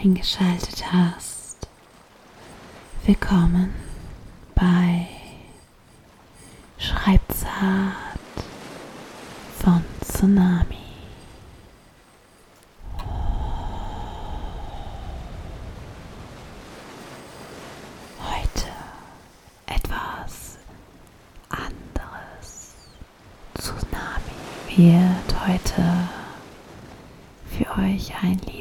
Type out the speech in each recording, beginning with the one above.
eingeschaltet hast. Willkommen bei Schreibzart von Tsunami. Heute etwas anderes. Tsunami wird heute für euch ein Lied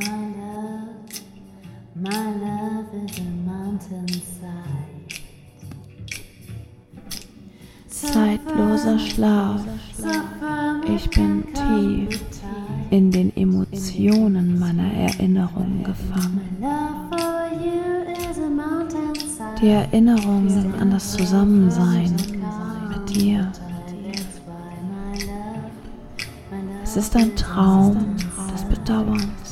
My love, my love is a mountainside. Zeitloser Schlaf. Ich bin tief in den Emotionen meiner Erinnerungen gefangen. Die Erinnerung an das Zusammensein mit dir. Es ist ein Traum des Bedauerns,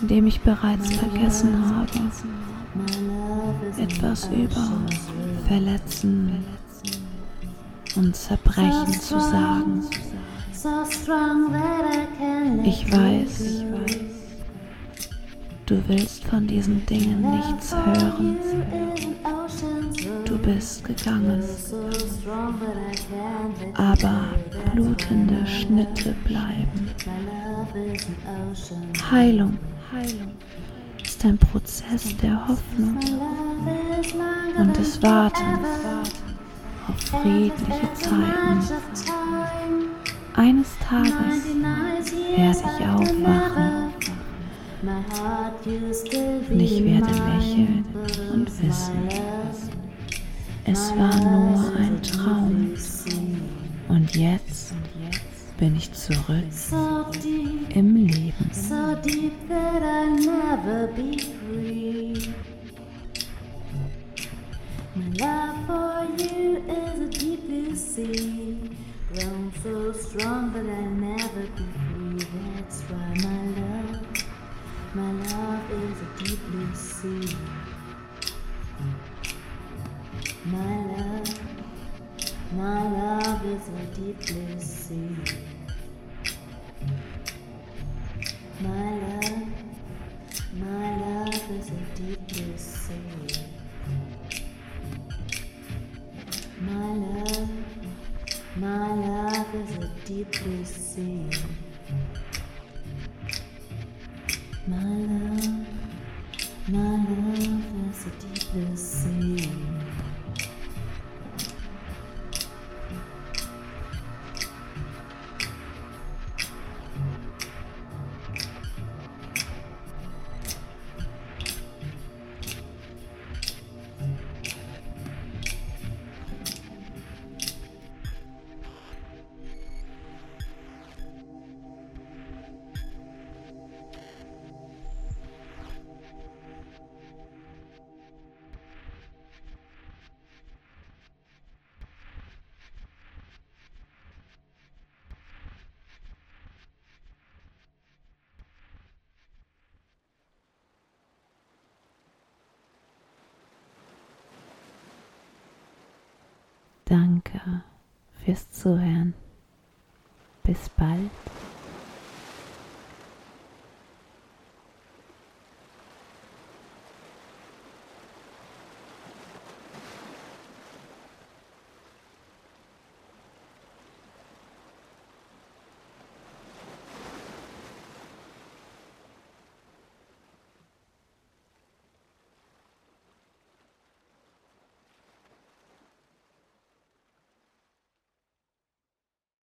in dem ich bereits vergessen habe, etwas über Verletzen und Zerbrechen zu sagen. Ich weiß, du willst von diesen Dingen nichts hören. Du bist gegangen, aber blutende Schnitte bleiben. my Heilung ist ein Prozess der Hoffnung und des Wartens auf friedliche Zeiten. Eines Tages werde ich aufwachen und ich werde lächeln und wissen, es war nur ein Traum. Und jetzt bin ich zurück im Leben. My love is a deep blue sea, My love, my love is a deep blue sea. My love, Danke fürs Zuhören. Bis bald.